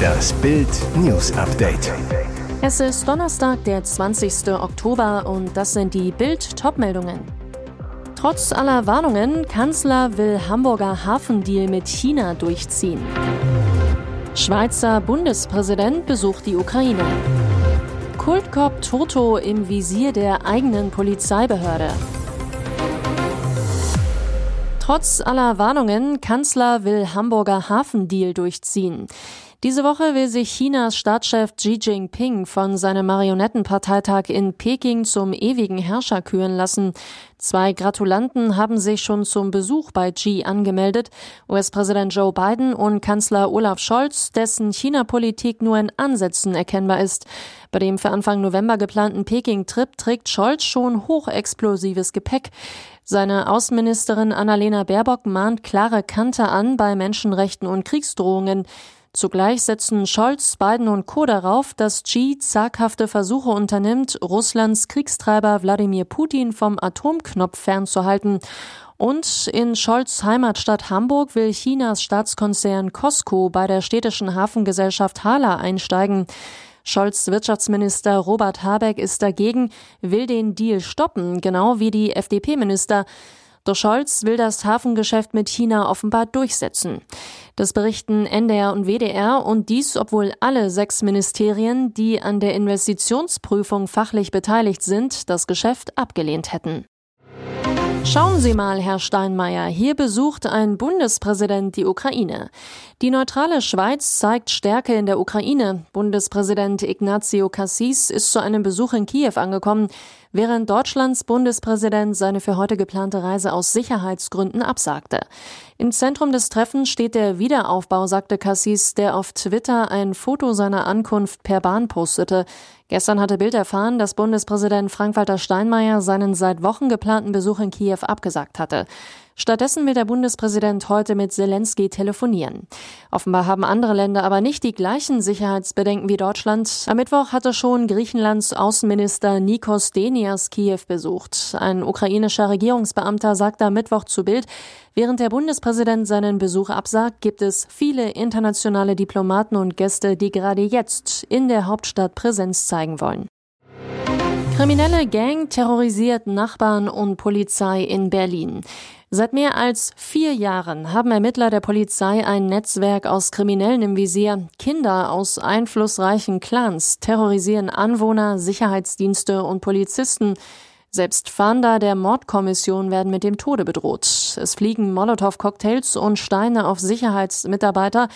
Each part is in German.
Das Bild News Update. Es ist Donnerstag, der 20. Oktober und das sind die Bild Topmeldungen. Trotz aller Warnungen, Kanzler will Hamburger Hafendeal mit China durchziehen. Schweizer Bundespräsident besucht die Ukraine. Kultkop Toto im Visier der eigenen Polizeibehörde. Trotz aller Warnungen, Kanzler will Hamburger Hafendeal durchziehen. Diese Woche will sich Chinas Staatschef Xi Jinping von seinem Marionettenparteitag in Peking zum ewigen Herrscher küren lassen. Zwei Gratulanten haben sich schon zum Besuch bei Xi angemeldet. US-Präsident Joe Biden und Kanzler Olaf Scholz, dessen China-Politik nur in Ansätzen erkennbar ist. Bei dem für Anfang November geplanten Peking-Trip trägt Scholz schon hochexplosives Gepäck. Seine Außenministerin Annalena Baerbock mahnt klare Kante an bei Menschenrechten und Kriegsdrohungen. Zugleich setzen Scholz, Biden und Co. darauf, dass Xi zaghafte Versuche unternimmt, Russlands Kriegstreiber Wladimir Putin vom Atomknopf fernzuhalten. Und in Scholz Heimatstadt Hamburg will Chinas Staatskonzern Costco bei der städtischen Hafengesellschaft Hala einsteigen. Scholz Wirtschaftsminister Robert Habeck ist dagegen, will den Deal stoppen, genau wie die FDP-Minister. Doch Scholz will das Hafengeschäft mit China offenbar durchsetzen. Das berichten NDR und WDR und dies, obwohl alle sechs Ministerien, die an der Investitionsprüfung fachlich beteiligt sind, das Geschäft abgelehnt hätten. Schauen Sie mal, Herr Steinmeier, hier besucht ein Bundespräsident die Ukraine. Die neutrale Schweiz zeigt Stärke in der Ukraine. Bundespräsident Ignazio Cassis ist zu einem Besuch in Kiew angekommen, während Deutschlands Bundespräsident seine für heute geplante Reise aus Sicherheitsgründen absagte. Im Zentrum des Treffens steht der Wiederaufbau, sagte Cassis, der auf Twitter ein Foto seiner Ankunft per Bahn postete. Gestern hatte Bild erfahren, dass Bundespräsident Frank-Walter Steinmeier seinen seit Wochen geplanten Besuch in Kiew abgesagt hatte. Stattdessen will der Bundespräsident heute mit Zelensky telefonieren. Offenbar haben andere Länder aber nicht die gleichen Sicherheitsbedenken wie Deutschland. Am Mittwoch hatte schon Griechenlands Außenminister Nikos Denias Kiew besucht. Ein ukrainischer Regierungsbeamter sagte am Mittwoch zu Bild, während der Bundespräsident seinen Besuch absagt, gibt es viele internationale Diplomaten und Gäste, die gerade jetzt in der Hauptstadt Präsenz zeigen wollen. Kriminelle Gang terrorisiert Nachbarn und Polizei in Berlin. Seit mehr als vier Jahren haben Ermittler der Polizei ein Netzwerk aus Kriminellen im Visier. Kinder aus einflussreichen Clans terrorisieren Anwohner, Sicherheitsdienste und Polizisten. Selbst Fahnder der Mordkommission werden mit dem Tode bedroht. Es fliegen Molotow-Cocktails und Steine auf Sicherheitsmitarbeiter.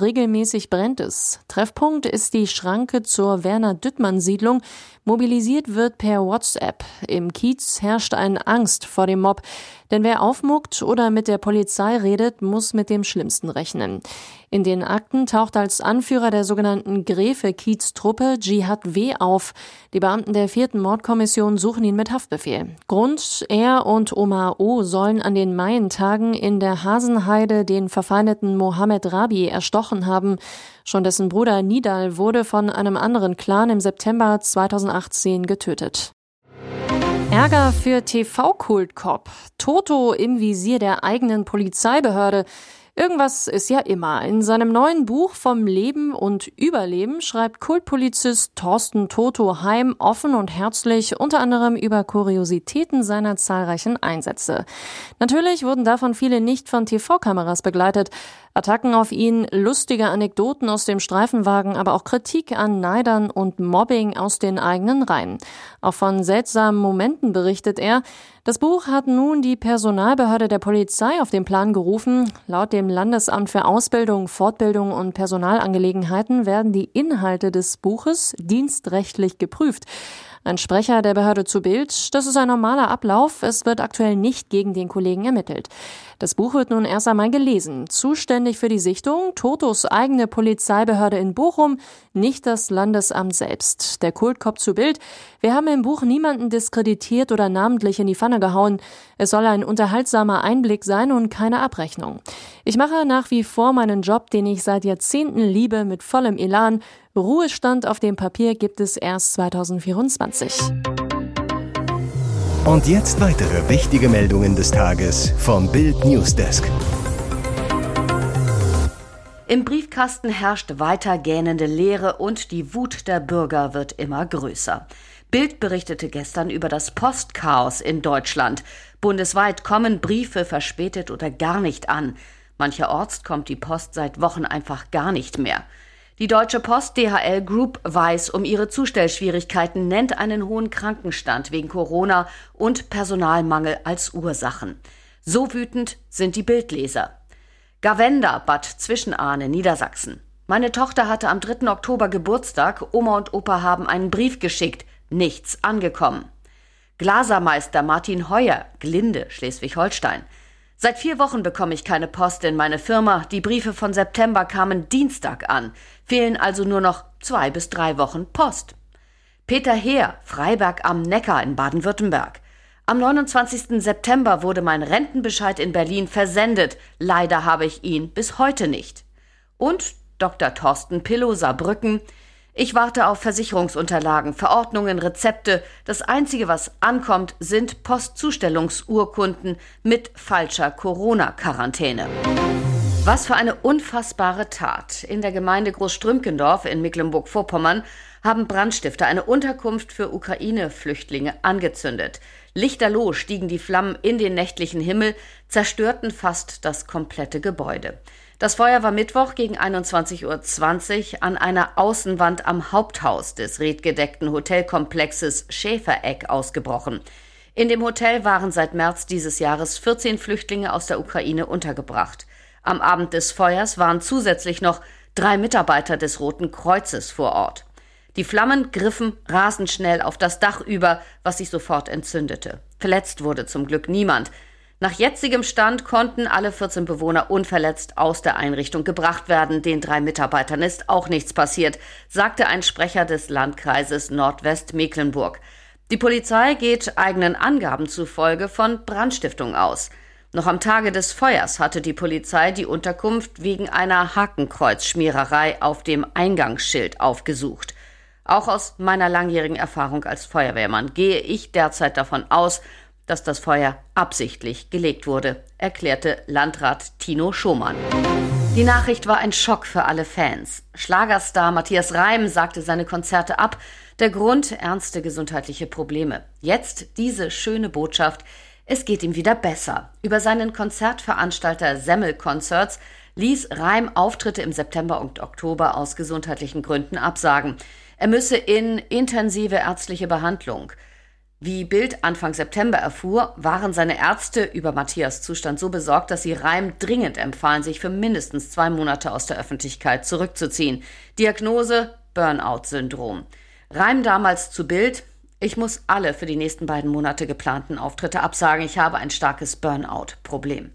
Regelmäßig brennt es. Treffpunkt ist die Schranke zur Werner-Düttmann-Siedlung. Mobilisiert wird per WhatsApp. Im Kiez herrscht eine Angst vor dem Mob. Denn wer aufmuckt oder mit der Polizei redet, muss mit dem Schlimmsten rechnen. In den Akten taucht als Anführer der sogenannten Gräfe-Kiez-Truppe Jihad W. auf. Die Beamten der vierten Mordkommission suchen ihn mit Haftbefehl. Grund, er und Omar O. sollen an den Maientagen in der Hasenheide den verfeindeten Mohammed Rabi erstochen haben. Schon dessen Bruder Nidal wurde von einem anderen Clan im September 2018 getötet. Ärger für TV-Kultkop. Toto im Visier der eigenen Polizeibehörde. Irgendwas ist ja immer. In seinem neuen Buch vom Leben und Überleben schreibt Kultpolizist Thorsten Toto Heim offen und herzlich unter anderem über Kuriositäten seiner zahlreichen Einsätze. Natürlich wurden davon viele nicht von TV-Kameras begleitet. Attacken auf ihn, lustige Anekdoten aus dem Streifenwagen, aber auch Kritik an Neidern und Mobbing aus den eigenen Reihen. Auch von seltsamen Momenten berichtet er. Das Buch hat nun die Personalbehörde der Polizei auf den Plan gerufen. Laut dem Landesamt für Ausbildung, Fortbildung und Personalangelegenheiten werden die Inhalte des Buches dienstrechtlich geprüft. Ein Sprecher der Behörde zu Bild, das ist ein normaler Ablauf, es wird aktuell nicht gegen den Kollegen ermittelt. Das Buch wird nun erst einmal gelesen. Zuständig für die Sichtung Totos eigene Polizeibehörde in Bochum, nicht das Landesamt selbst. Der Kultkopf zu Bild. Wir haben im Buch niemanden diskreditiert oder namentlich in die Pfanne gehauen. Es soll ein unterhaltsamer Einblick sein und keine Abrechnung. Ich mache nach wie vor meinen Job, den ich seit Jahrzehnten liebe, mit vollem Elan. Ruhestand auf dem Papier gibt es erst 2024. Und jetzt weitere wichtige Meldungen des Tages vom Bild Newsdesk. Im Briefkasten herrscht weiter gähnende Leere und die Wut der Bürger wird immer größer. Bild berichtete gestern über das Postchaos in Deutschland. Bundesweit kommen Briefe verspätet oder gar nicht an. Mancherorts kommt die Post seit Wochen einfach gar nicht mehr. Die Deutsche Post DHL Group weiß um ihre Zustellschwierigkeiten, nennt einen hohen Krankenstand wegen Corona und Personalmangel als Ursachen. So wütend sind die Bildleser. Gavenda, Bad Zwischenahne, Niedersachsen. Meine Tochter hatte am 3. Oktober Geburtstag. Oma und Opa haben einen Brief geschickt. Nichts angekommen. Glasermeister Martin Heuer, Glinde, Schleswig-Holstein. Seit vier Wochen bekomme ich keine Post in meine Firma. Die Briefe von September kamen Dienstag an. Fehlen also nur noch zwei bis drei Wochen Post. Peter Heer, Freiberg am Neckar in Baden-Württemberg. Am 29. September wurde mein Rentenbescheid in Berlin versendet. Leider habe ich ihn bis heute nicht. Und Dr. Thorsten Pillow Saarbrücken. Ich warte auf Versicherungsunterlagen, Verordnungen, Rezepte. Das Einzige, was ankommt, sind Postzustellungsurkunden mit falscher Corona-Quarantäne. Was für eine unfassbare Tat. In der Gemeinde Großstrümpkendorf in Mecklenburg-Vorpommern haben Brandstifter eine Unterkunft für Ukraine-Flüchtlinge angezündet. Lichterloh stiegen die Flammen in den nächtlichen Himmel, zerstörten fast das komplette Gebäude. Das Feuer war Mittwoch gegen 21.20 Uhr an einer Außenwand am Haupthaus des redgedeckten Hotelkomplexes Schäfereck ausgebrochen. In dem Hotel waren seit März dieses Jahres 14 Flüchtlinge aus der Ukraine untergebracht. Am Abend des Feuers waren zusätzlich noch drei Mitarbeiter des Roten Kreuzes vor Ort. Die Flammen griffen rasend schnell auf das Dach über, was sich sofort entzündete. Verletzt wurde zum Glück niemand. Nach jetzigem Stand konnten alle 14 Bewohner unverletzt aus der Einrichtung gebracht werden. Den drei Mitarbeitern ist auch nichts passiert, sagte ein Sprecher des Landkreises Nordwestmecklenburg. Die Polizei geht eigenen Angaben zufolge von Brandstiftung aus. Noch am Tage des Feuers hatte die Polizei die Unterkunft wegen einer Hakenkreuzschmiererei auf dem Eingangsschild aufgesucht. Auch aus meiner langjährigen Erfahrung als Feuerwehrmann gehe ich derzeit davon aus, dass das Feuer absichtlich gelegt wurde, erklärte Landrat Tino Schumann. Die Nachricht war ein Schock für alle Fans. Schlagerstar Matthias Reim sagte seine Konzerte ab. Der Grund ernste gesundheitliche Probleme. Jetzt diese schöne Botschaft. Es geht ihm wieder besser. Über seinen Konzertveranstalter Semmel Concerts ließ Reim Auftritte im September und Oktober aus gesundheitlichen Gründen absagen. Er müsse in intensive ärztliche Behandlung. Wie Bild Anfang September erfuhr, waren seine Ärzte über Matthias Zustand so besorgt, dass sie Reim dringend empfahlen, sich für mindestens zwei Monate aus der Öffentlichkeit zurückzuziehen. Diagnose Burnout-Syndrom. Reim damals zu Bild, ich muss alle für die nächsten beiden Monate geplanten Auftritte absagen. Ich habe ein starkes Burnout-Problem.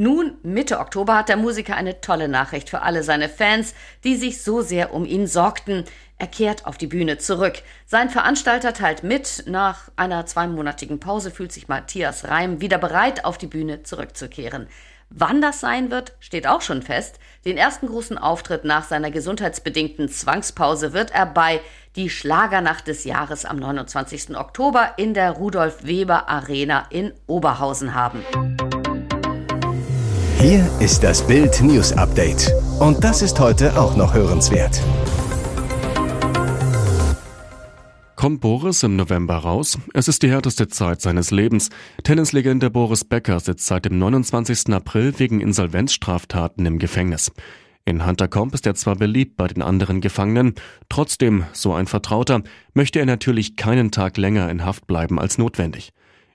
Nun, Mitte Oktober hat der Musiker eine tolle Nachricht für alle seine Fans, die sich so sehr um ihn sorgten. Er kehrt auf die Bühne zurück. Sein Veranstalter teilt mit, nach einer zweimonatigen Pause fühlt sich Matthias Reim wieder bereit, auf die Bühne zurückzukehren. Wann das sein wird, steht auch schon fest. Den ersten großen Auftritt nach seiner gesundheitsbedingten Zwangspause wird er bei Die Schlagernacht des Jahres am 29. Oktober in der Rudolf Weber Arena in Oberhausen haben. Hier ist das Bild News Update. Und das ist heute auch noch hörenswert. Kommt Boris im November raus? Es ist die härteste Zeit seines Lebens. Tennislegende Boris Becker sitzt seit dem 29. April wegen Insolvenzstraftaten im Gefängnis. In Huntercombe ist er zwar beliebt bei den anderen Gefangenen, trotzdem, so ein Vertrauter, möchte er natürlich keinen Tag länger in Haft bleiben als notwendig.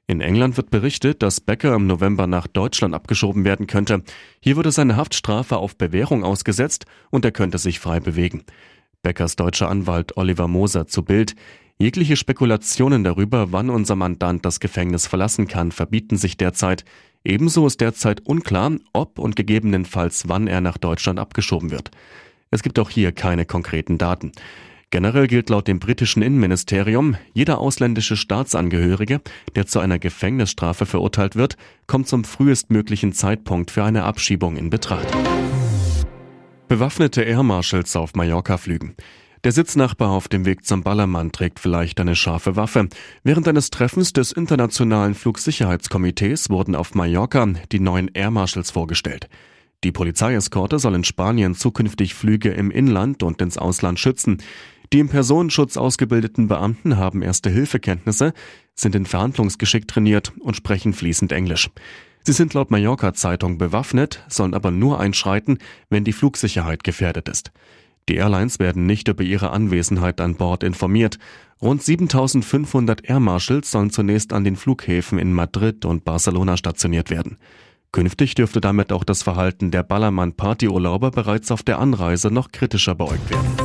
In England wird berichtet, dass Becker im November nach Deutschland abgeschoben werden könnte. Hier würde seine Haftstrafe auf Bewährung ausgesetzt und er könnte sich frei bewegen. Beckers deutscher Anwalt Oliver Moser zu Bild. Jegliche Spekulationen darüber, wann unser Mandant das Gefängnis verlassen kann, verbieten sich derzeit. Ebenso ist derzeit unklar, ob und gegebenenfalls wann er nach Deutschland abgeschoben wird. Es gibt auch hier keine konkreten Daten. Generell gilt laut dem britischen Innenministerium, jeder ausländische Staatsangehörige, der zu einer Gefängnisstrafe verurteilt wird, kommt zum frühestmöglichen Zeitpunkt für eine Abschiebung in Betracht. Bewaffnete Air Marshals auf Mallorca flügen. Der Sitznachbar auf dem Weg zum Ballermann trägt vielleicht eine scharfe Waffe. Während eines Treffens des Internationalen Flugsicherheitskomitees wurden auf Mallorca die neuen Air Marshals vorgestellt. Die Polizeieskorte soll in Spanien zukünftig Flüge im Inland und ins Ausland schützen. Die im Personenschutz ausgebildeten Beamten haben erste Hilfekenntnisse, sind in Verhandlungsgeschick trainiert und sprechen fließend Englisch. Sie sind laut Mallorca Zeitung bewaffnet, sollen aber nur einschreiten, wenn die Flugsicherheit gefährdet ist. Die Airlines werden nicht über ihre Anwesenheit an Bord informiert. Rund 7500 Air Marshals sollen zunächst an den Flughäfen in Madrid und Barcelona stationiert werden. Künftig dürfte damit auch das Verhalten der Ballermann-Partyurlauber bereits auf der Anreise noch kritischer beäugt werden.